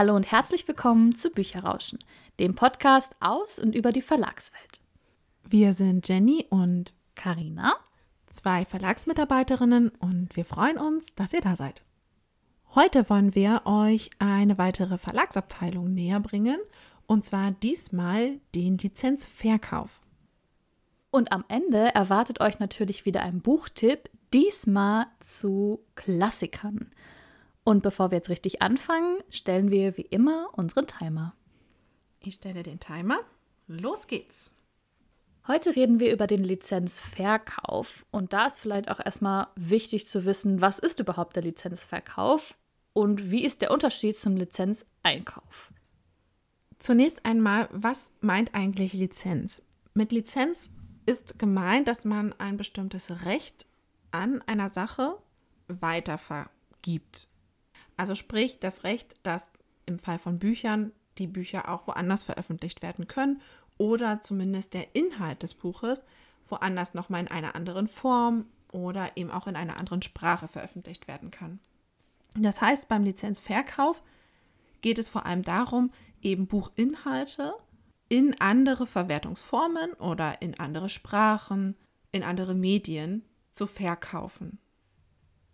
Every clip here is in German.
Hallo und herzlich willkommen zu Bücherrauschen, dem Podcast aus und über die Verlagswelt. Wir sind Jenny und Karina, zwei Verlagsmitarbeiterinnen und wir freuen uns, dass ihr da seid. Heute wollen wir euch eine weitere Verlagsabteilung näher bringen und zwar diesmal den Lizenzverkauf. Und am Ende erwartet euch natürlich wieder ein Buchtipp, diesmal zu Klassikern. Und bevor wir jetzt richtig anfangen, stellen wir wie immer unseren Timer. Ich stelle den Timer. Los geht's. Heute reden wir über den Lizenzverkauf. Und da ist vielleicht auch erstmal wichtig zu wissen, was ist überhaupt der Lizenzverkauf und wie ist der Unterschied zum Lizenzeinkauf. Zunächst einmal, was meint eigentlich Lizenz? Mit Lizenz ist gemeint, dass man ein bestimmtes Recht an einer Sache weitervergibt. Also sprich das Recht, dass im Fall von Büchern die Bücher auch woanders veröffentlicht werden können oder zumindest der Inhalt des Buches woanders nochmal in einer anderen Form oder eben auch in einer anderen Sprache veröffentlicht werden kann. Das heißt, beim Lizenzverkauf geht es vor allem darum, eben Buchinhalte in andere Verwertungsformen oder in andere Sprachen, in andere Medien zu verkaufen.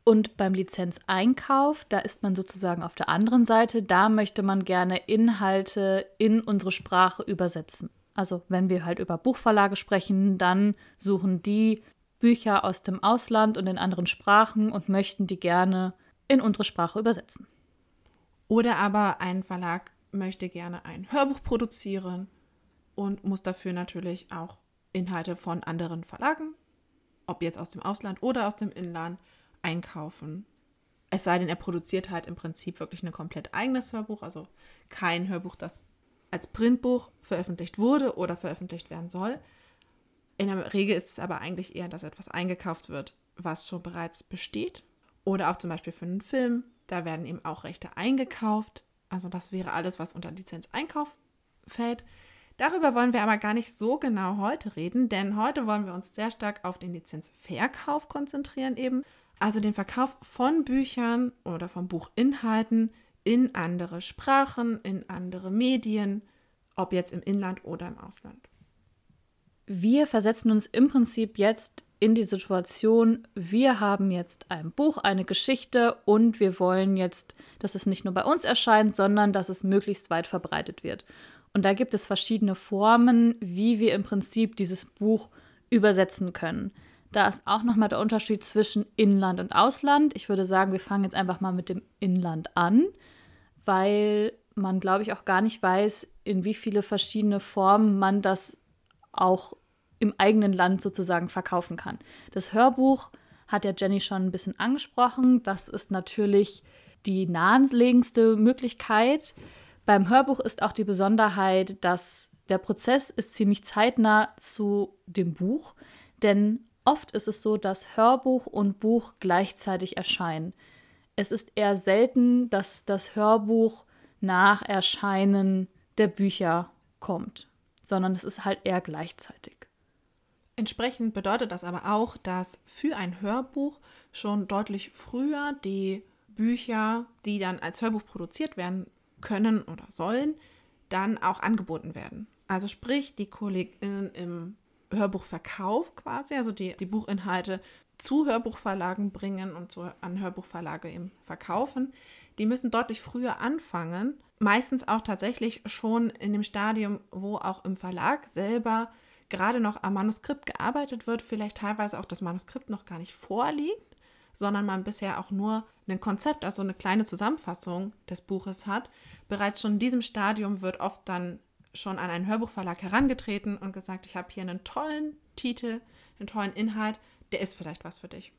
Und beim Lizenzeinkauf, da ist man sozusagen auf der anderen Seite, da möchte man gerne Inhalte in unsere Sprache übersetzen. Also wenn wir halt über Buchverlage sprechen, dann suchen die Bücher aus dem Ausland und in anderen Sprachen und möchten die gerne in unsere Sprache übersetzen. Oder aber ein Verlag möchte gerne ein Hörbuch produzieren und muss dafür natürlich auch Inhalte von anderen Verlagen, ob jetzt aus dem Ausland oder aus dem Inland, einkaufen. Es sei denn, er produziert halt im Prinzip wirklich ein komplett eigenes Hörbuch, also kein Hörbuch, das als Printbuch veröffentlicht wurde oder veröffentlicht werden soll. In der Regel ist es aber eigentlich eher, dass etwas eingekauft wird, was schon bereits besteht. Oder auch zum Beispiel für einen Film, da werden eben auch Rechte eingekauft. Also das wäre alles, was unter Lizenzeinkauf fällt. Darüber wollen wir aber gar nicht so genau heute reden, denn heute wollen wir uns sehr stark auf den Lizenzverkauf konzentrieren eben. Also den Verkauf von Büchern oder von Buchinhalten in andere Sprachen, in andere Medien, ob jetzt im Inland oder im Ausland. Wir versetzen uns im Prinzip jetzt in die Situation, wir haben jetzt ein Buch, eine Geschichte und wir wollen jetzt, dass es nicht nur bei uns erscheint, sondern dass es möglichst weit verbreitet wird. Und da gibt es verschiedene Formen, wie wir im Prinzip dieses Buch übersetzen können. Da ist auch nochmal der Unterschied zwischen Inland und Ausland. Ich würde sagen, wir fangen jetzt einfach mal mit dem Inland an, weil man, glaube ich, auch gar nicht weiß, in wie viele verschiedene Formen man das auch im eigenen Land sozusagen verkaufen kann. Das Hörbuch hat ja Jenny schon ein bisschen angesprochen. Das ist natürlich die naheliegendste Möglichkeit. Beim Hörbuch ist auch die Besonderheit, dass der Prozess ist ziemlich zeitnah zu dem Buch, denn oft ist es so, dass Hörbuch und Buch gleichzeitig erscheinen. Es ist eher selten, dass das Hörbuch nach Erscheinen der Bücher kommt, sondern es ist halt eher gleichzeitig. Entsprechend bedeutet das aber auch, dass für ein Hörbuch schon deutlich früher die Bücher, die dann als Hörbuch produziert werden können oder sollen, dann auch angeboten werden. Also sprich, die KollegInnen im Hörbuchverkauf quasi, also die, die Buchinhalte zu Hörbuchverlagen bringen und zu, an Hörbuchverlage eben verkaufen, die müssen deutlich früher anfangen. Meistens auch tatsächlich schon in dem Stadium, wo auch im Verlag selber gerade noch am Manuskript gearbeitet wird, vielleicht teilweise auch das Manuskript noch gar nicht vorliegt, sondern man bisher auch nur ein Konzept, also eine kleine Zusammenfassung des Buches hat. Bereits schon in diesem Stadium wird oft dann schon an einen Hörbuchverlag herangetreten und gesagt, ich habe hier einen tollen Titel, einen tollen Inhalt, der ist vielleicht was für dich.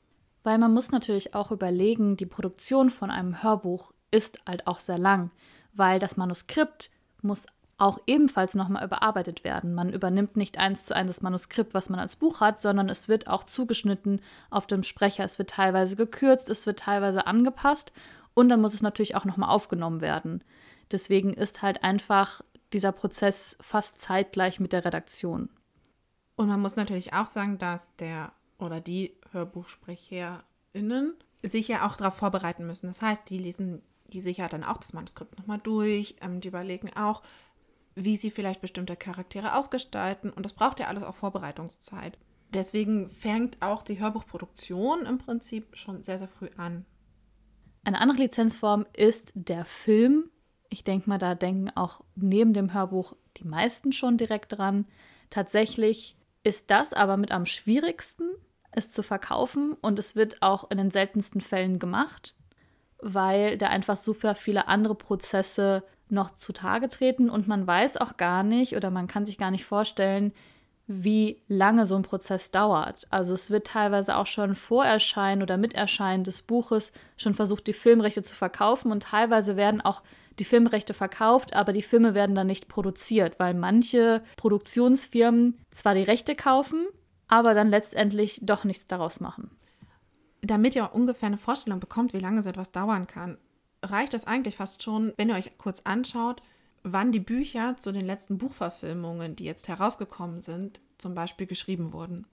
Weil man muss natürlich auch überlegen, die Produktion von einem Hörbuch ist halt auch sehr lang, weil das Manuskript muss auch ebenfalls nochmal überarbeitet werden. Man übernimmt nicht eins zu eins das Manuskript, was man als Buch hat, sondern es wird auch zugeschnitten auf dem Sprecher. Es wird teilweise gekürzt, es wird teilweise angepasst und dann muss es natürlich auch nochmal aufgenommen werden. Deswegen ist halt einfach dieser Prozess fast zeitgleich mit der Redaktion. Und man muss natürlich auch sagen, dass der oder die HörbuchsprecherInnen sich ja auch darauf vorbereiten müssen. Das heißt, die lesen die sich ja dann auch das Manuskript nochmal durch, ähm, die überlegen auch, wie sie vielleicht bestimmte Charaktere ausgestalten und das braucht ja alles auch Vorbereitungszeit. Deswegen fängt auch die Hörbuchproduktion im Prinzip schon sehr, sehr früh an. Eine andere Lizenzform ist der Film. Ich denke mal, da denken auch neben dem Hörbuch die meisten schon direkt dran. Tatsächlich ist das aber mit am schwierigsten, es zu verkaufen und es wird auch in den seltensten Fällen gemacht, weil da einfach super viele andere Prozesse noch zutage treten und man weiß auch gar nicht oder man kann sich gar nicht vorstellen, wie lange so ein Prozess dauert. Also es wird teilweise auch schon vor Erscheinen oder mit Erscheinen des Buches schon versucht, die Filmrechte zu verkaufen und teilweise werden auch die Filmrechte verkauft, aber die Filme werden dann nicht produziert, weil manche Produktionsfirmen zwar die Rechte kaufen, aber dann letztendlich doch nichts daraus machen. Damit ihr ungefähr eine Vorstellung bekommt, wie lange so etwas dauern kann, reicht es eigentlich fast schon, wenn ihr euch kurz anschaut, wann die Bücher zu den letzten Buchverfilmungen, die jetzt herausgekommen sind, zum Beispiel geschrieben wurden.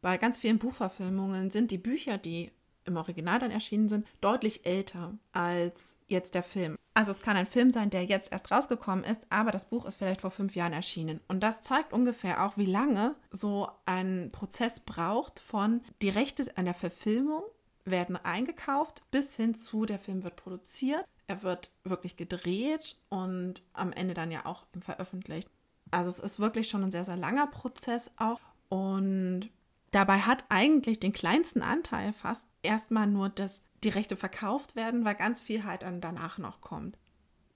Bei ganz vielen Buchverfilmungen sind die Bücher, die im Original dann erschienen sind, deutlich älter als jetzt der Film. Also es kann ein Film sein, der jetzt erst rausgekommen ist, aber das Buch ist vielleicht vor fünf Jahren erschienen. Und das zeigt ungefähr auch, wie lange so ein Prozess braucht von die Rechte an der Verfilmung werden eingekauft bis hin zu der Film wird produziert, er wird wirklich gedreht und am Ende dann ja auch veröffentlicht. Also es ist wirklich schon ein sehr, sehr langer Prozess auch. Und dabei hat eigentlich den kleinsten Anteil fast erstmal nur, dass die Rechte verkauft werden, weil ganz viel halt dann danach noch kommt.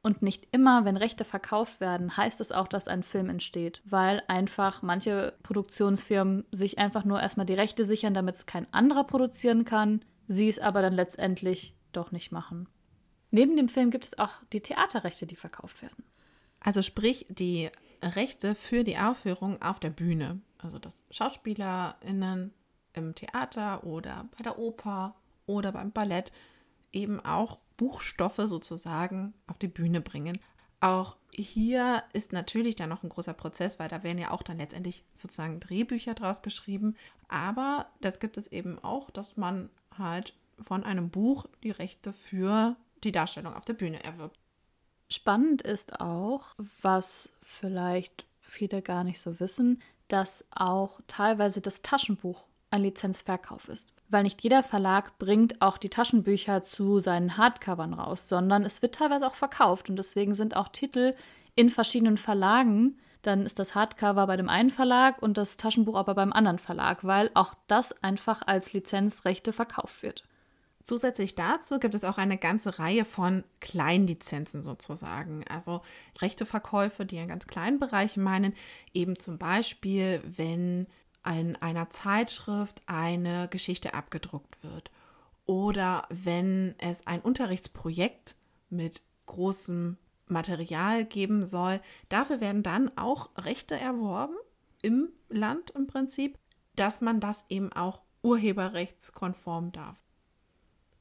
Und nicht immer, wenn Rechte verkauft werden, heißt es auch, dass ein Film entsteht, weil einfach manche Produktionsfirmen sich einfach nur erstmal die Rechte sichern, damit es kein anderer produzieren kann, sie es aber dann letztendlich doch nicht machen. Neben dem Film gibt es auch die Theaterrechte, die verkauft werden. Also sprich die Rechte für die Aufführung auf der Bühne. Also dass SchauspielerInnen im Theater oder bei der Oper oder beim Ballett eben auch Buchstoffe sozusagen auf die Bühne bringen. Auch hier ist natürlich dann noch ein großer Prozess, weil da werden ja auch dann letztendlich sozusagen Drehbücher draus geschrieben. Aber das gibt es eben auch, dass man halt von einem Buch die Rechte für die Darstellung auf der Bühne erwirbt. Spannend ist auch, was vielleicht viele gar nicht so wissen, dass auch teilweise das Taschenbuch ein Lizenzverkauf ist. Weil nicht jeder Verlag bringt auch die Taschenbücher zu seinen Hardcovern raus, sondern es wird teilweise auch verkauft und deswegen sind auch Titel in verschiedenen Verlagen. Dann ist das Hardcover bei dem einen Verlag und das Taschenbuch aber beim anderen Verlag, weil auch das einfach als Lizenzrechte verkauft wird. Zusätzlich dazu gibt es auch eine ganze Reihe von Kleinlizenzen sozusagen, also Rechteverkäufe, die einen ganz kleinen Bereich meinen, eben zum Beispiel, wenn in einer Zeitschrift eine Geschichte abgedruckt wird oder wenn es ein Unterrichtsprojekt mit großem Material geben soll. Dafür werden dann auch Rechte erworben im Land im Prinzip, dass man das eben auch urheberrechtskonform darf.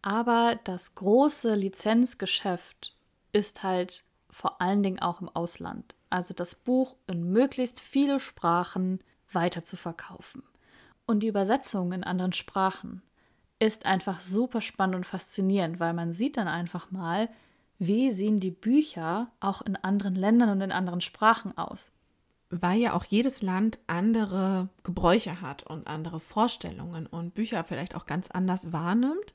Aber das große Lizenzgeschäft ist halt vor allen Dingen auch im Ausland. Also das Buch in möglichst viele Sprachen weiter zu verkaufen. Und die Übersetzung in anderen Sprachen ist einfach super spannend und faszinierend, weil man sieht dann einfach mal, wie sehen die Bücher auch in anderen Ländern und in anderen Sprachen aus. Weil ja auch jedes Land andere Gebräuche hat und andere Vorstellungen und Bücher vielleicht auch ganz anders wahrnimmt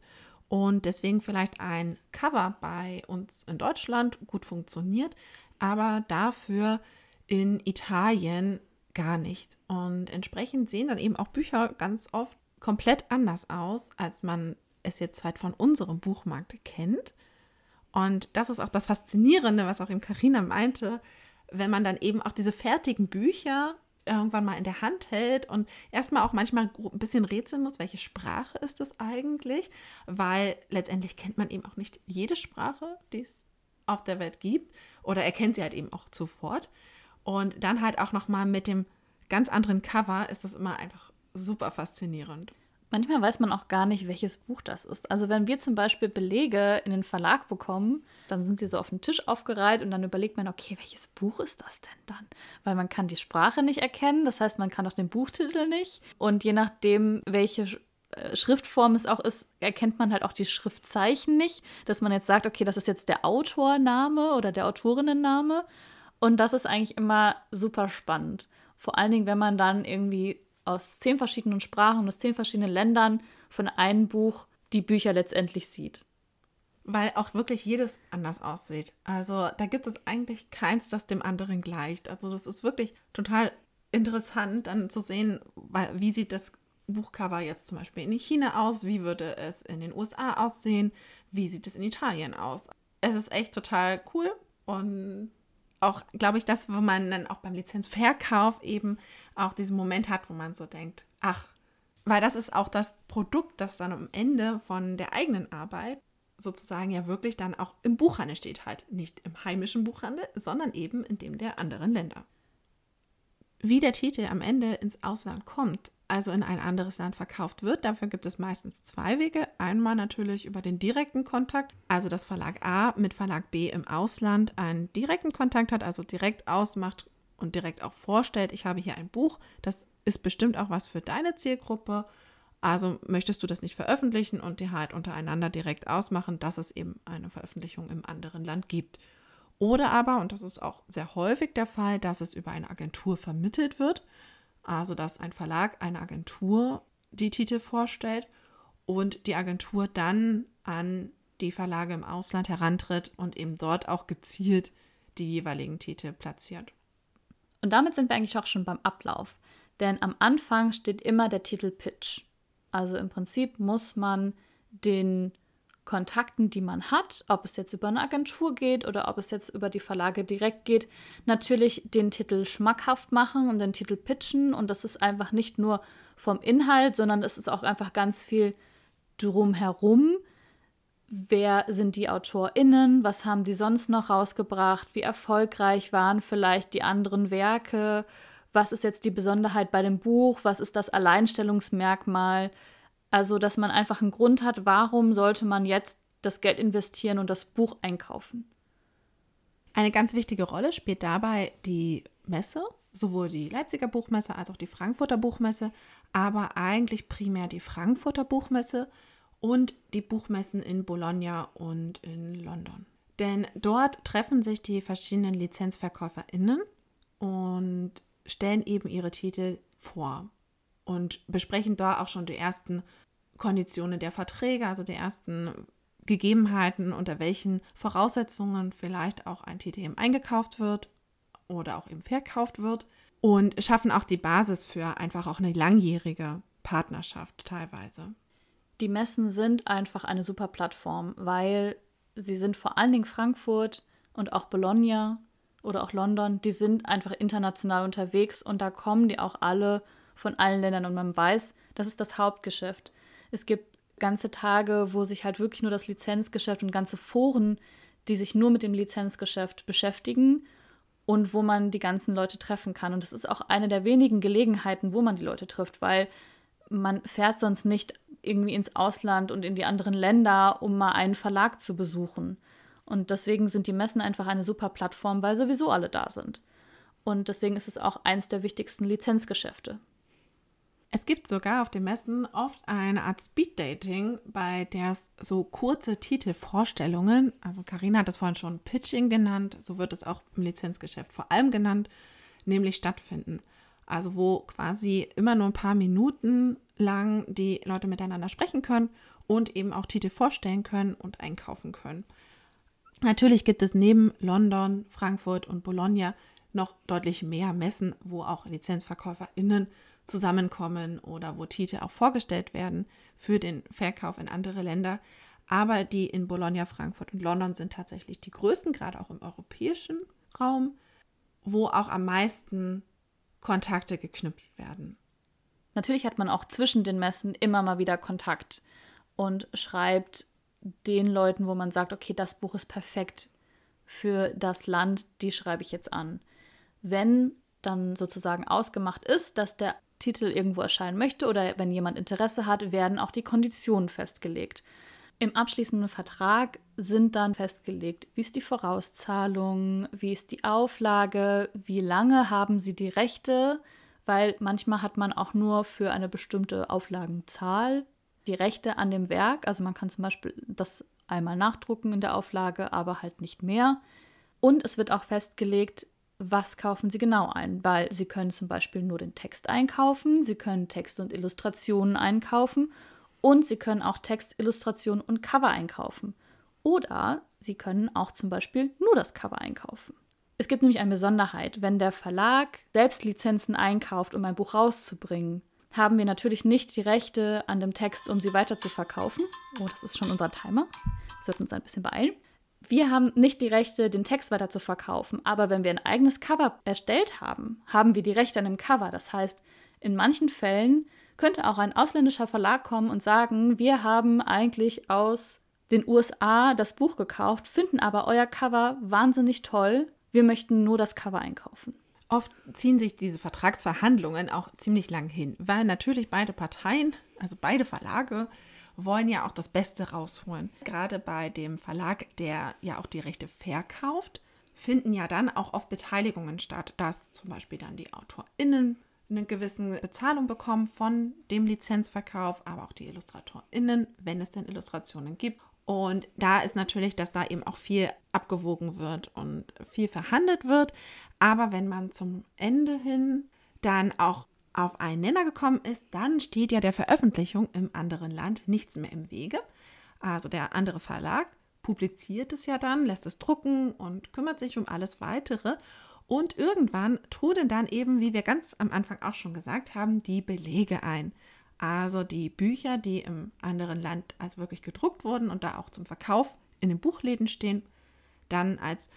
und deswegen vielleicht ein Cover bei uns in Deutschland gut funktioniert, aber dafür in Italien gar nicht. Und entsprechend sehen dann eben auch Bücher ganz oft komplett anders aus, als man es jetzt halt von unserem Buchmarkt kennt. Und das ist auch das Faszinierende, was auch eben Carina meinte, wenn man dann eben auch diese fertigen Bücher irgendwann mal in der Hand hält und erstmal auch manchmal ein bisschen rätseln muss, welche Sprache ist das eigentlich, weil letztendlich kennt man eben auch nicht jede Sprache, die es auf der Welt gibt oder erkennt sie halt eben auch sofort. Und dann halt auch nochmal mit dem ganz anderen Cover ist das immer einfach super faszinierend. Manchmal weiß man auch gar nicht, welches Buch das ist. Also wenn wir zum Beispiel Belege in den Verlag bekommen, dann sind sie so auf dem Tisch aufgereiht und dann überlegt man, okay, welches Buch ist das denn dann? Weil man kann die Sprache nicht erkennen, das heißt, man kann auch den Buchtitel nicht. Und je nachdem, welche der Schriftform es auch ist, erkennt man halt auch die Schriftzeichen nicht, dass man jetzt sagt, okay, das ist jetzt der Autorname oder der Autorinnenname. Und das ist eigentlich immer super spannend. Vor allen Dingen, wenn man dann irgendwie aus zehn verschiedenen Sprachen aus zehn verschiedenen Ländern von einem Buch die Bücher letztendlich sieht. Weil auch wirklich jedes anders aussieht. Also da gibt es eigentlich keins, das dem anderen gleicht. Also das ist wirklich total interessant dann zu sehen, wie sieht das Buchcover jetzt zum Beispiel in China aus, wie würde es in den USA aussehen, wie sieht es in Italien aus. Es ist echt total cool und auch, glaube ich, das, wo man dann auch beim Lizenzverkauf eben auch diesen Moment hat, wo man so denkt, ach, weil das ist auch das Produkt, das dann am Ende von der eigenen Arbeit sozusagen ja wirklich dann auch im Buchhandel steht, halt nicht im heimischen Buchhandel, sondern eben in dem der anderen Länder. Wie der Titel am Ende ins Ausland kommt, also in ein anderes Land verkauft wird. Dafür gibt es meistens zwei Wege. Einmal natürlich über den direkten Kontakt, also dass Verlag A mit Verlag B im Ausland einen direkten Kontakt hat, also direkt ausmacht und direkt auch vorstellt, ich habe hier ein Buch, das ist bestimmt auch was für deine Zielgruppe. Also möchtest du das nicht veröffentlichen und die halt untereinander direkt ausmachen, dass es eben eine Veröffentlichung im anderen Land gibt. Oder aber, und das ist auch sehr häufig der Fall, dass es über eine Agentur vermittelt wird. Also, dass ein Verlag eine Agentur die Titel vorstellt und die Agentur dann an die Verlage im Ausland herantritt und eben dort auch gezielt die jeweiligen Titel platziert. Und damit sind wir eigentlich auch schon beim Ablauf. Denn am Anfang steht immer der Titel Pitch. Also im Prinzip muss man den Kontakten, die man hat, ob es jetzt über eine Agentur geht oder ob es jetzt über die Verlage direkt geht, natürlich den Titel schmackhaft machen und den Titel pitchen. Und das ist einfach nicht nur vom Inhalt, sondern es ist auch einfach ganz viel drumherum. Wer sind die AutorInnen? Was haben die sonst noch rausgebracht? Wie erfolgreich waren vielleicht die anderen Werke? Was ist jetzt die Besonderheit bei dem Buch? Was ist das Alleinstellungsmerkmal? Also, dass man einfach einen Grund hat, warum sollte man jetzt das Geld investieren und das Buch einkaufen. Eine ganz wichtige Rolle spielt dabei die Messe, sowohl die Leipziger Buchmesse als auch die Frankfurter Buchmesse, aber eigentlich primär die Frankfurter Buchmesse und die Buchmessen in Bologna und in London. Denn dort treffen sich die verschiedenen Lizenzverkäuferinnen und stellen eben ihre Titel vor und besprechen da auch schon die ersten Konditionen der Verträge, also die ersten Gegebenheiten, unter welchen Voraussetzungen vielleicht auch ein TTM eingekauft wird oder auch eben verkauft wird und schaffen auch die Basis für einfach auch eine langjährige Partnerschaft teilweise. Die Messen sind einfach eine super Plattform, weil sie sind vor allen Dingen Frankfurt und auch Bologna oder auch London, die sind einfach international unterwegs und da kommen die auch alle von allen Ländern und man weiß, das ist das Hauptgeschäft. Es gibt ganze Tage, wo sich halt wirklich nur das Lizenzgeschäft und ganze Foren, die sich nur mit dem Lizenzgeschäft beschäftigen und wo man die ganzen Leute treffen kann. Und das ist auch eine der wenigen Gelegenheiten, wo man die Leute trifft, weil man fährt sonst nicht irgendwie ins Ausland und in die anderen Länder, um mal einen Verlag zu besuchen. Und deswegen sind die Messen einfach eine super Plattform, weil sowieso alle da sind. Und deswegen ist es auch eins der wichtigsten Lizenzgeschäfte. Es gibt sogar auf den Messen oft eine Art Speed-Dating, bei der es so kurze Titelvorstellungen, also Karina hat das vorhin schon Pitching genannt, so wird es auch im Lizenzgeschäft vor allem genannt, nämlich stattfinden. Also wo quasi immer nur ein paar Minuten lang die Leute miteinander sprechen können und eben auch Titel vorstellen können und einkaufen können. Natürlich gibt es neben London, Frankfurt und Bologna noch deutlich mehr Messen, wo auch LizenzverkäuferInnen zusammenkommen oder wo Titel auch vorgestellt werden für den Verkauf in andere Länder. Aber die in Bologna, Frankfurt und London sind tatsächlich die größten, gerade auch im europäischen Raum, wo auch am meisten Kontakte geknüpft werden. Natürlich hat man auch zwischen den Messen immer mal wieder Kontakt und schreibt den Leuten, wo man sagt, okay, das Buch ist perfekt für das Land, die schreibe ich jetzt an. Wenn dann sozusagen ausgemacht ist, dass der Titel irgendwo erscheinen möchte oder wenn jemand Interesse hat, werden auch die Konditionen festgelegt. Im abschließenden Vertrag sind dann festgelegt, wie ist die Vorauszahlung, wie ist die Auflage, wie lange haben Sie die Rechte, weil manchmal hat man auch nur für eine bestimmte Auflagenzahl die Rechte an dem Werk. Also man kann zum Beispiel das einmal nachdrucken in der Auflage, aber halt nicht mehr. Und es wird auch festgelegt, was kaufen Sie genau ein, weil Sie können zum Beispiel nur den Text einkaufen, Sie können Text und Illustrationen einkaufen und Sie können auch Text, Illustrationen und Cover einkaufen. Oder Sie können auch zum Beispiel nur das Cover einkaufen. Es gibt nämlich eine Besonderheit. Wenn der Verlag selbst Lizenzen einkauft, um ein Buch rauszubringen, haben wir natürlich nicht die Rechte an dem Text, um sie weiter zu verkaufen. Oh, das ist schon unser Timer. Wir sollten uns ein bisschen beeilen. Wir haben nicht die Rechte, den Text weiter zu verkaufen, aber wenn wir ein eigenes Cover erstellt haben, haben wir die Rechte an dem Cover. Das heißt, in manchen Fällen könnte auch ein ausländischer Verlag kommen und sagen, wir haben eigentlich aus den USA das Buch gekauft, finden aber euer Cover wahnsinnig toll. Wir möchten nur das Cover einkaufen. Oft ziehen sich diese Vertragsverhandlungen auch ziemlich lang hin, weil natürlich beide Parteien, also beide Verlage, wollen ja auch das Beste rausholen. Gerade bei dem Verlag, der ja auch die Rechte verkauft, finden ja dann auch oft Beteiligungen statt, dass zum Beispiel dann die AutorInnen eine gewisse Bezahlung bekommen von dem Lizenzverkauf, aber auch die IllustratorInnen, wenn es denn Illustrationen gibt. Und da ist natürlich, dass da eben auch viel abgewogen wird und viel verhandelt wird. Aber wenn man zum Ende hin dann auch auf einen Nenner gekommen ist, dann steht ja der Veröffentlichung im anderen Land nichts mehr im Wege. Also der andere Verlag publiziert es ja dann, lässt es drucken und kümmert sich um alles weitere. Und irgendwann trudeln dann eben, wie wir ganz am Anfang auch schon gesagt haben, die Belege ein. Also die Bücher, die im anderen Land als wirklich gedruckt wurden und da auch zum Verkauf in den Buchläden stehen, dann als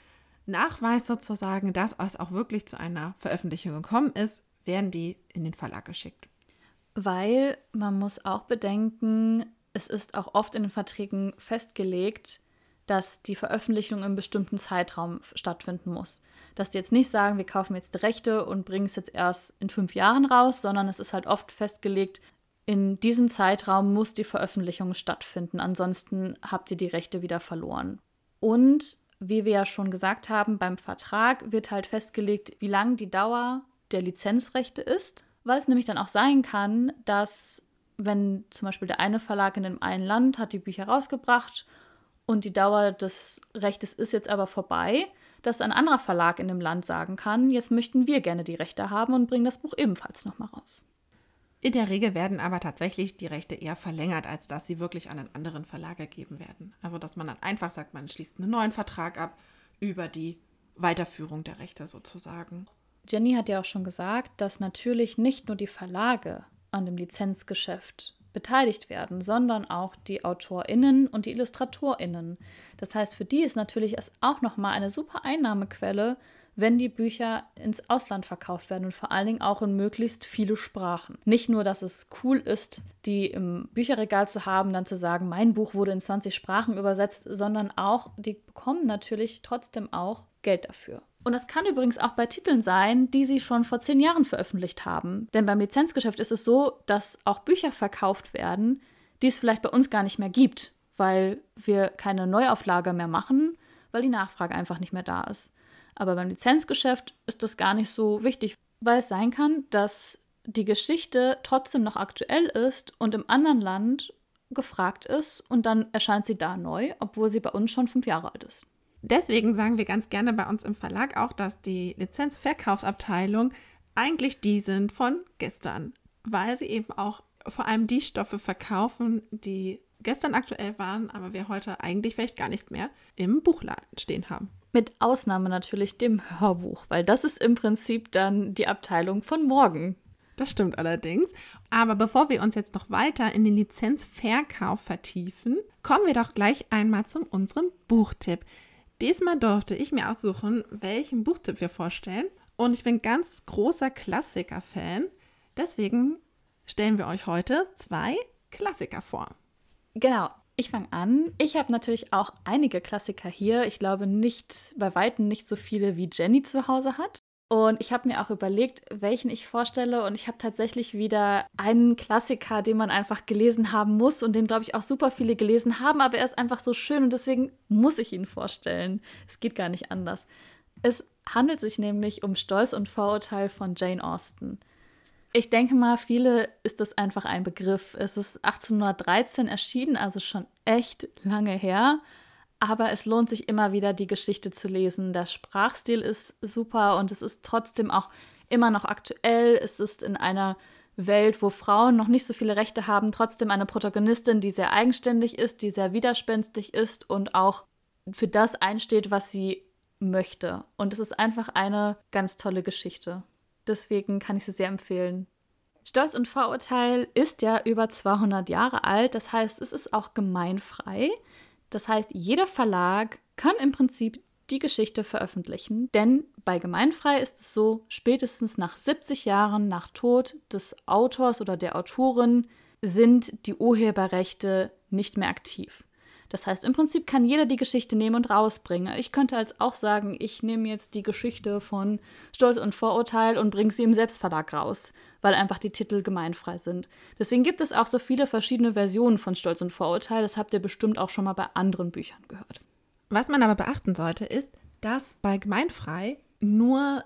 Nachweis sozusagen, dass es auch wirklich zu einer Veröffentlichung gekommen ist, werden die in den Verlag geschickt. Weil man muss auch bedenken, es ist auch oft in den Verträgen festgelegt, dass die Veröffentlichung einem bestimmten Zeitraum stattfinden muss. Dass die jetzt nicht sagen, wir kaufen jetzt die Rechte und bringen es jetzt erst in fünf Jahren raus, sondern es ist halt oft festgelegt, in diesem Zeitraum muss die Veröffentlichung stattfinden, ansonsten habt ihr die Rechte wieder verloren. Und wie wir ja schon gesagt haben, beim Vertrag wird halt festgelegt, wie lang die Dauer der Lizenzrechte ist, weil es nämlich dann auch sein kann, dass wenn zum Beispiel der eine Verlag in dem einen Land hat die Bücher rausgebracht und die Dauer des Rechtes ist jetzt aber vorbei, dass ein anderer Verlag in dem Land sagen kann, jetzt möchten wir gerne die Rechte haben und bringen das Buch ebenfalls nochmal raus. In der Regel werden aber tatsächlich die Rechte eher verlängert, als dass sie wirklich an einen anderen Verlag gegeben werden. Also dass man dann einfach sagt, man schließt einen neuen Vertrag ab über die Weiterführung der Rechte sozusagen. Jenny hat ja auch schon gesagt, dass natürlich nicht nur die Verlage an dem Lizenzgeschäft beteiligt werden, sondern auch die AutorInnen und die IllustratorInnen. Das heißt, für die ist natürlich es auch nochmal eine super Einnahmequelle, wenn die Bücher ins Ausland verkauft werden und vor allen Dingen auch in möglichst viele Sprachen. Nicht nur, dass es cool ist, die im Bücherregal zu haben, dann zu sagen, mein Buch wurde in 20 Sprachen übersetzt, sondern auch, die bekommen natürlich trotzdem auch Geld dafür. Und das kann übrigens auch bei Titeln sein, die sie schon vor zehn Jahren veröffentlicht haben. Denn beim Lizenzgeschäft ist es so, dass auch Bücher verkauft werden, die es vielleicht bei uns gar nicht mehr gibt, weil wir keine Neuauflage mehr machen, weil die Nachfrage einfach nicht mehr da ist. Aber beim Lizenzgeschäft ist das gar nicht so wichtig, weil es sein kann, dass die Geschichte trotzdem noch aktuell ist und im anderen Land gefragt ist und dann erscheint sie da neu, obwohl sie bei uns schon fünf Jahre alt ist. Deswegen sagen wir ganz gerne bei uns im Verlag auch, dass die Lizenzverkaufsabteilung eigentlich die sind von gestern, weil sie eben auch vor allem die Stoffe verkaufen, die gestern aktuell waren, aber wir heute eigentlich vielleicht gar nicht mehr im Buchladen stehen haben. Mit Ausnahme natürlich dem Hörbuch, weil das ist im Prinzip dann die Abteilung von morgen. Das stimmt allerdings. Aber bevor wir uns jetzt noch weiter in den Lizenzverkauf vertiefen, kommen wir doch gleich einmal zu unserem Buchtipp. Diesmal durfte ich mir aussuchen, welchen Buchtipp wir vorstellen. Und ich bin ganz großer Klassiker-Fan. Deswegen stellen wir euch heute zwei Klassiker vor. Genau, ich fange an. Ich habe natürlich auch einige Klassiker hier. Ich glaube nicht, bei weitem nicht so viele wie Jenny zu Hause hat. Und ich habe mir auch überlegt, welchen ich vorstelle. Und ich habe tatsächlich wieder einen Klassiker, den man einfach gelesen haben muss und den, glaube ich, auch super viele gelesen haben. Aber er ist einfach so schön und deswegen muss ich ihn vorstellen. Es geht gar nicht anders. Es handelt sich nämlich um Stolz und Vorurteil von Jane Austen. Ich denke mal, viele ist das einfach ein Begriff. Es ist 1813 erschienen, also schon echt lange her. Aber es lohnt sich immer wieder, die Geschichte zu lesen. Der Sprachstil ist super und es ist trotzdem auch immer noch aktuell. Es ist in einer Welt, wo Frauen noch nicht so viele Rechte haben, trotzdem eine Protagonistin, die sehr eigenständig ist, die sehr widerspenstig ist und auch für das einsteht, was sie möchte. Und es ist einfach eine ganz tolle Geschichte. Deswegen kann ich sie sehr empfehlen. Stolz und Vorurteil ist ja über 200 Jahre alt, das heißt, es ist auch gemeinfrei. Das heißt, jeder Verlag kann im Prinzip die Geschichte veröffentlichen, denn bei Gemeinfrei ist es so, spätestens nach 70 Jahren nach Tod des Autors oder der Autorin sind die Urheberrechte nicht mehr aktiv. Das heißt, im Prinzip kann jeder die Geschichte nehmen und rausbringen. Ich könnte als auch sagen, ich nehme jetzt die Geschichte von Stolz und Vorurteil und bringe sie im Selbstverlag raus, weil einfach die Titel gemeinfrei sind. Deswegen gibt es auch so viele verschiedene Versionen von Stolz und Vorurteil. Das habt ihr bestimmt auch schon mal bei anderen Büchern gehört. Was man aber beachten sollte, ist, dass bei gemeinfrei nur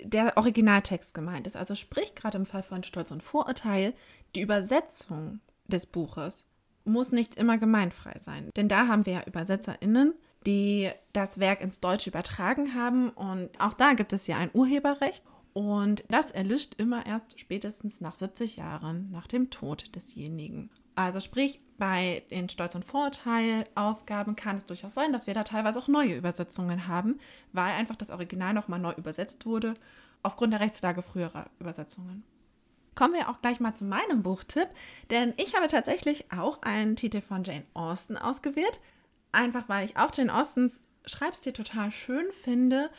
der Originaltext gemeint ist. Also sprich gerade im Fall von Stolz und Vorurteil, die Übersetzung des Buches muss nicht immer gemeinfrei sein. Denn da haben wir ja ÜbersetzerInnen, die das Werk ins Deutsche übertragen haben. Und auch da gibt es ja ein Urheberrecht. Und das erlischt immer erst spätestens nach 70 Jahren nach dem Tod desjenigen. Also sprich, bei den Stolz- und Vorurteil-Ausgaben kann es durchaus sein, dass wir da teilweise auch neue Übersetzungen haben, weil einfach das Original nochmal neu übersetzt wurde, aufgrund der Rechtslage früherer Übersetzungen kommen wir auch gleich mal zu meinem Buchtipp, denn ich habe tatsächlich auch einen Titel von Jane Austen ausgewählt. Einfach weil ich auch Jane Austens Schreibstil total schön finde,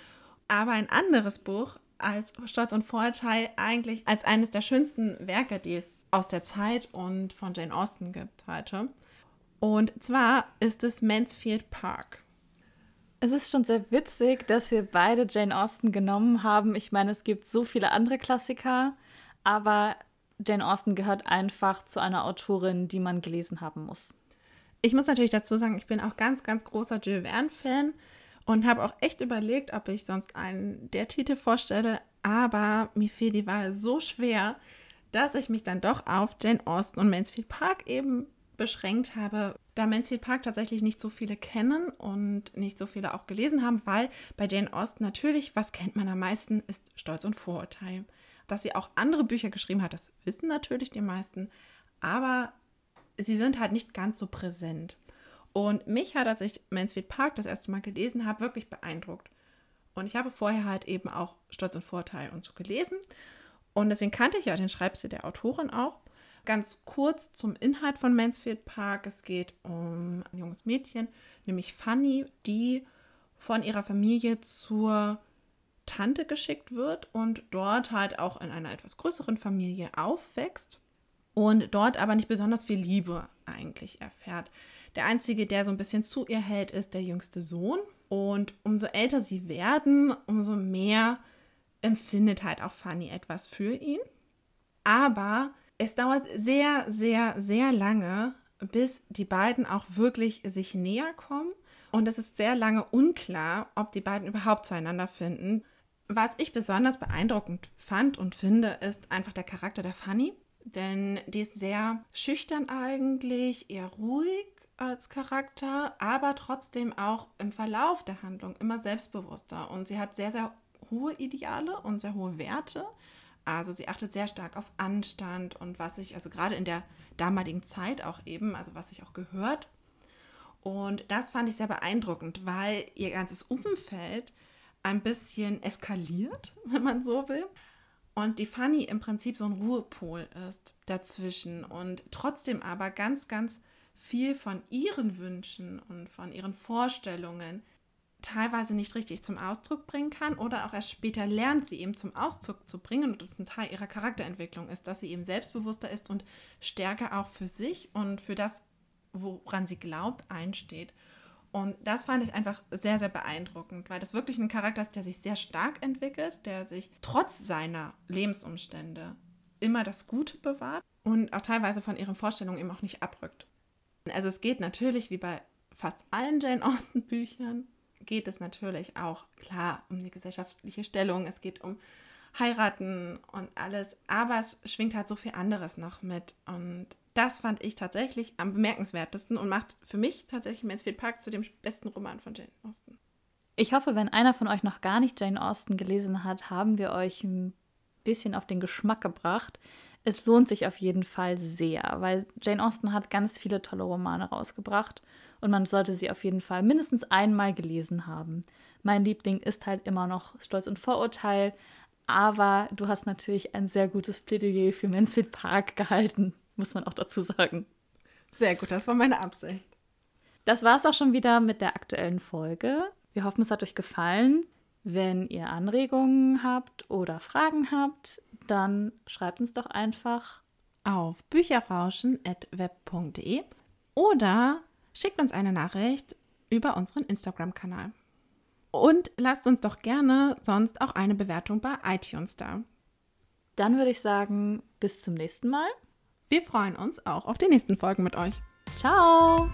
aber ein anderes Buch als Stolz und Vorurteil eigentlich als eines der schönsten Werke, die es aus der Zeit und von Jane Austen gibt heute. Und zwar ist es Mansfield Park. Es ist schon sehr witzig, dass wir beide Jane Austen genommen haben. Ich meine, es gibt so viele andere Klassiker aber Jane Austen gehört einfach zu einer Autorin, die man gelesen haben muss. Ich muss natürlich dazu sagen, ich bin auch ganz, ganz großer Jill Verne-Fan und habe auch echt überlegt, ob ich sonst einen der Titel vorstelle, aber mir fiel die Wahl so schwer, dass ich mich dann doch auf Jane Austen und Mansfield Park eben beschränkt habe, da Mansfield Park tatsächlich nicht so viele kennen und nicht so viele auch gelesen haben, weil bei Jane Austen natürlich, was kennt man am meisten, ist Stolz und Vorurteil. Dass sie auch andere Bücher geschrieben hat, das wissen natürlich die meisten, aber sie sind halt nicht ganz so präsent. Und mich hat, als ich Mansfield Park das erste Mal gelesen habe, wirklich beeindruckt. Und ich habe vorher halt eben auch Stolz und Vorteil und so gelesen. Und deswegen kannte ich ja den Schreibstil der Autorin auch. Ganz kurz zum Inhalt von Mansfield Park. Es geht um ein junges Mädchen, nämlich Fanny, die von ihrer Familie zur Tante geschickt wird und dort halt auch in einer etwas größeren Familie aufwächst und dort aber nicht besonders viel Liebe eigentlich erfährt. Der einzige, der so ein bisschen zu ihr hält, ist der jüngste Sohn. Und umso älter sie werden, umso mehr empfindet halt auch Fanny etwas für ihn. Aber es dauert sehr, sehr, sehr lange, bis die beiden auch wirklich sich näher kommen. Und es ist sehr lange unklar, ob die beiden überhaupt zueinander finden. Was ich besonders beeindruckend fand und finde, ist einfach der Charakter der Fanny. Denn die ist sehr schüchtern eigentlich, eher ruhig als Charakter, aber trotzdem auch im Verlauf der Handlung immer selbstbewusster. Und sie hat sehr, sehr hohe Ideale und sehr hohe Werte. Also sie achtet sehr stark auf Anstand und was sich, also gerade in der damaligen Zeit auch eben, also was sich auch gehört. Und das fand ich sehr beeindruckend, weil ihr ganzes Umfeld ein bisschen eskaliert, wenn man so will. Und die Fanny im Prinzip so ein Ruhepol ist dazwischen und trotzdem aber ganz, ganz viel von ihren Wünschen und von ihren Vorstellungen teilweise nicht richtig zum Ausdruck bringen kann oder auch erst später lernt, sie eben zum Ausdruck zu bringen und das ein Teil ihrer Charakterentwicklung ist, dass sie eben selbstbewusster ist und stärker auch für sich und für das, woran sie glaubt, einsteht. Und das fand ich einfach sehr, sehr beeindruckend, weil das wirklich ein Charakter ist, der sich sehr stark entwickelt, der sich trotz seiner Lebensumstände immer das Gute bewahrt und auch teilweise von ihren Vorstellungen eben auch nicht abrückt. Also es geht natürlich, wie bei fast allen Jane Austen Büchern, geht es natürlich auch klar um die gesellschaftliche Stellung. Es geht um heiraten und alles, aber es schwingt halt so viel anderes noch mit. Und das fand ich tatsächlich am bemerkenswertesten und macht für mich tatsächlich Mansfield Park zu dem besten Roman von Jane Austen. Ich hoffe, wenn einer von euch noch gar nicht Jane Austen gelesen hat, haben wir euch ein bisschen auf den Geschmack gebracht. Es lohnt sich auf jeden Fall sehr, weil Jane Austen hat ganz viele tolle Romane rausgebracht und man sollte sie auf jeden Fall mindestens einmal gelesen haben. Mein Liebling ist halt immer noch Stolz und Vorurteil, aber du hast natürlich ein sehr gutes Plädoyer für Mansfield Park gehalten, muss man auch dazu sagen. Sehr gut, das war meine Absicht. Das war es auch schon wieder mit der aktuellen Folge. Wir hoffen, es hat euch gefallen. Wenn ihr Anregungen habt oder Fragen habt, dann schreibt uns doch einfach auf bücherrauschen.web.de oder schickt uns eine Nachricht über unseren Instagram-Kanal. Und lasst uns doch gerne sonst auch eine Bewertung bei iTunes da. Dann würde ich sagen, bis zum nächsten Mal. Wir freuen uns auch auf die nächsten Folgen mit euch. Ciao!